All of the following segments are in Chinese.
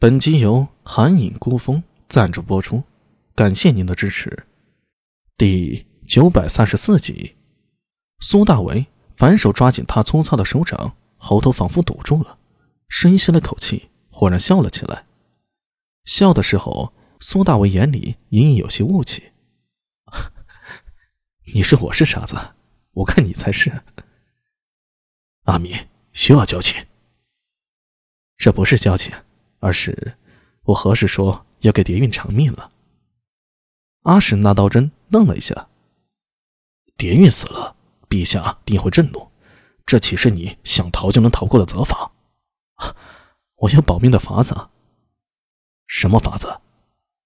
本集由寒影孤风赞助播出，感谢您的支持。第九百三十四集，苏大为反手抓紧他粗糙的手掌，喉头仿佛堵住了，深吸了口气，忽然笑了起来。笑的时候，苏大为眼里隐隐有些雾气。你说我是傻子，我看你才是。阿米，需要交情。这不是交情。而是，我何时说要给蝶韵偿命了？阿史那道真愣了一下。蝶韵死了，陛下定会震怒，这岂是你想逃就能逃过的责罚？我有保命的法子。什么法子？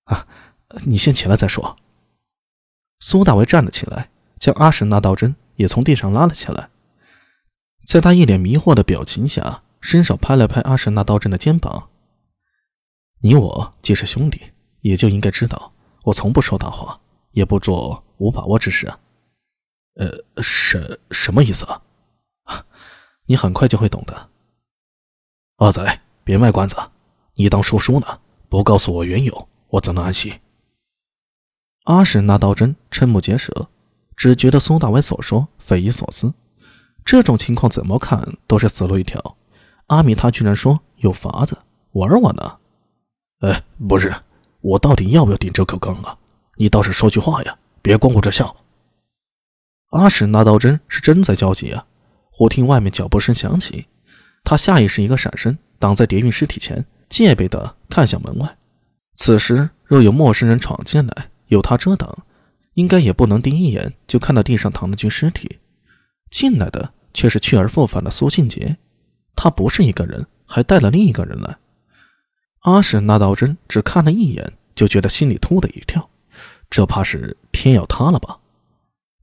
啊，你先起来再说。苏大为站了起来，将阿史那道真也从地上拉了起来，在他一脸迷惑的表情下，伸手拍了拍阿史那道真的肩膀。你我既是兄弟，也就应该知道，我从不说大话，也不做无把握之事。呃，什什么意思啊？你很快就会懂的。阿仔，别卖关子，你当说书呢？不告诉我缘由，我怎能安心？阿史拿刀针瞠目结舌，只觉得苏大伟所说匪夷所思。这种情况怎么看都是死路一条。阿米他居然说有法子玩我呢？哎，不是，我到底要不要顶这口缸啊？你倒是说句话呀，别光顾着笑。阿史那道真是真在焦急啊！忽听外面脚步声响起，他下意识一个闪身，挡在蝶韵尸体前，戒备的看向门外。此时若有陌生人闯进来，有他遮挡，应该也不能第一眼就看到地上躺了具尸体。进来的却是去而复返的苏信杰，他不是一个人，还带了另一个人来。阿史那道真只看了一眼，就觉得心里突的一跳，这怕是天要塌了吧？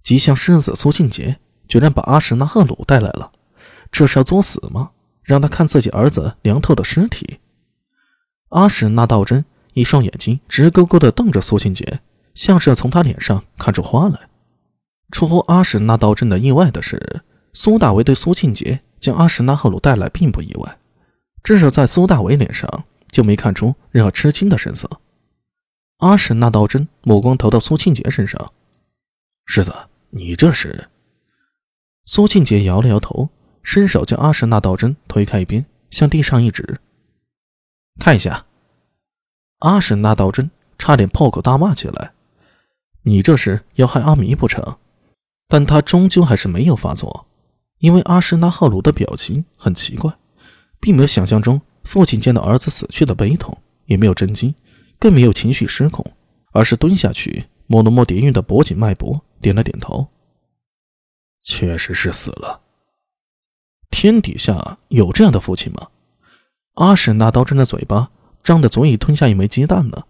吉祥狮子苏庆杰居然把阿史那赫鲁带来了，这是要作死吗？让他看自己儿子凉透的尸体？阿史那道真一双眼睛直勾勾地瞪着苏庆杰，像是要从他脸上看出花来。出乎阿史那道真的意外的是，苏大为对苏庆杰将阿史那赫鲁带来并不意外，至少在苏大为脸上。就没看出任何吃惊的神色。阿史那道真目光投到苏庆杰身上，世子，你这是？苏庆杰摇了摇头，伸手将阿史那道真推开一边，向地上一指：“看一下。”阿史那道真差点破口大骂起来：“你这是要害阿弥不成？”但他终究还是没有发作，因为阿史那赫鲁的表情很奇怪，并没有想象中。父亲见到儿子死去的悲痛，也没有震惊，更没有情绪失控，而是蹲下去摸了摸蝶韵的脖颈脉搏，点了点头。确实是死了。天底下有这样的父亲吗？阿史那刀真的嘴巴张得足以吞下一枚鸡蛋呢。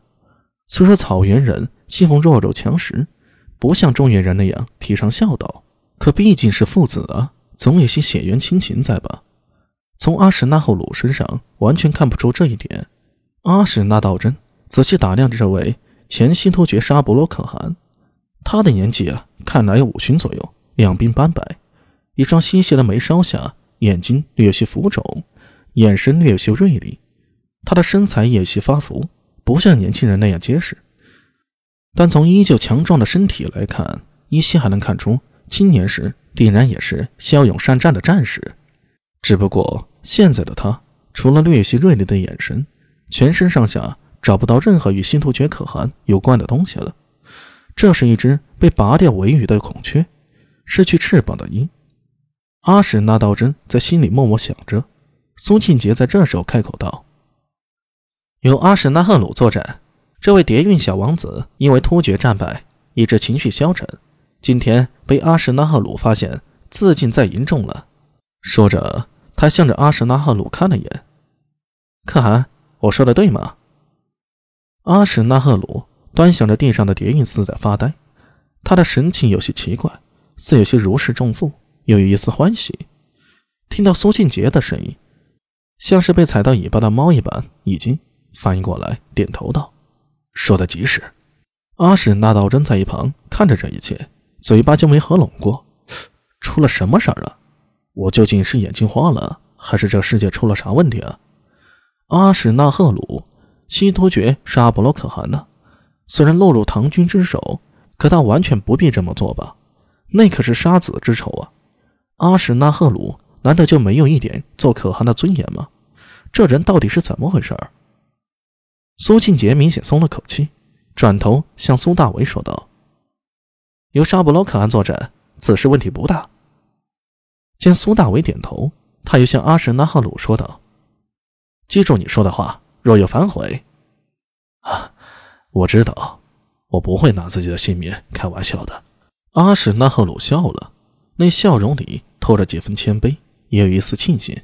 虽说草原人信奉弱肉强食，不像中原人那样提倡孝道，可毕竟是父子啊，总有些血缘亲情在吧？从阿史那后鲁身上完全看不出这一点。阿史那道真仔细打量着这位前西突厥沙伯罗可汗，他的年纪啊，看来有五旬左右，两鬓斑白，一双细细的眉梢下，眼睛略有些浮肿，眼神略有些锐利。他的身材也有些发福，不像年轻人那样结实，但从依旧强壮的身体来看，依稀还能看出青年时定然也是骁勇善战的战士，只不过。现在的他，除了略些锐利的眼神，全身上下找不到任何与新突厥可汗有关的东西了。这是一只被拔掉尾羽的孔雀，失去翅膀的鹰。阿史那道真在心里默默想着。苏庆杰在这时候开口道：“有阿史那赫鲁作战，这位蝶韵小王子因为突厥战败，一直情绪消沉。今天被阿史那赫鲁发现自尽在营中了。”说着。他向着阿什纳赫鲁看了眼，可汗，我说的对吗？阿什纳赫鲁端详着地上的蝶韵，似在发呆，他的神情有些奇怪，似有些如释重负，又有一丝欢喜。听到苏庆杰的声音，像是被踩到尾巴的猫一般，已经反应过来，点头道：“说的极是。”阿史那道真在一旁看着这一切，嘴巴就没合拢过，出了什么事儿啊？我究竟是眼睛花了，还是这世界出了啥问题啊？阿史那赫鲁西突厥是阿波罗可汗呢，虽然落入唐军之手，可他完全不必这么做吧？那可是杀子之仇啊！阿史那赫鲁难道就没有一点做可汗的尊严吗？这人到底是怎么回事？苏庆杰明显松了口气，转头向苏大为说道：“由沙布罗可汗坐镇，此事问题不大。”见苏大为点头，他又向阿什那赫鲁说道：“记住你说的话。”若有反悔，啊，我知道，我不会拿自己的性命开玩笑的。阿史那赫鲁笑了，那笑容里透着几分谦卑，也有一丝庆幸。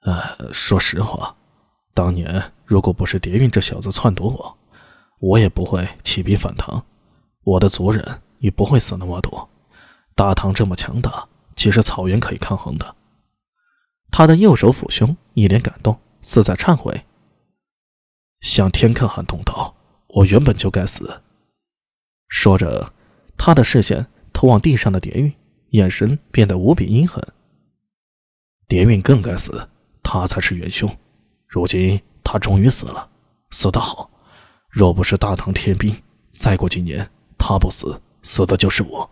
呃，说实话，当年如果不是蝶韵这小子篡夺我，我也不会起兵反唐，我的族人也不会死那么多。大唐这么强大，岂是草原可以抗衡的？他的右手抚胸，一脸感动，似在忏悔。向天可汗动刀，我原本就该死。说着，他的视线投往地上的蝶韵，眼神变得无比阴狠。蝶韵更该死，他才是元凶。如今他终于死了，死得好。若不是大唐天兵，再过几年他不死，死的就是我。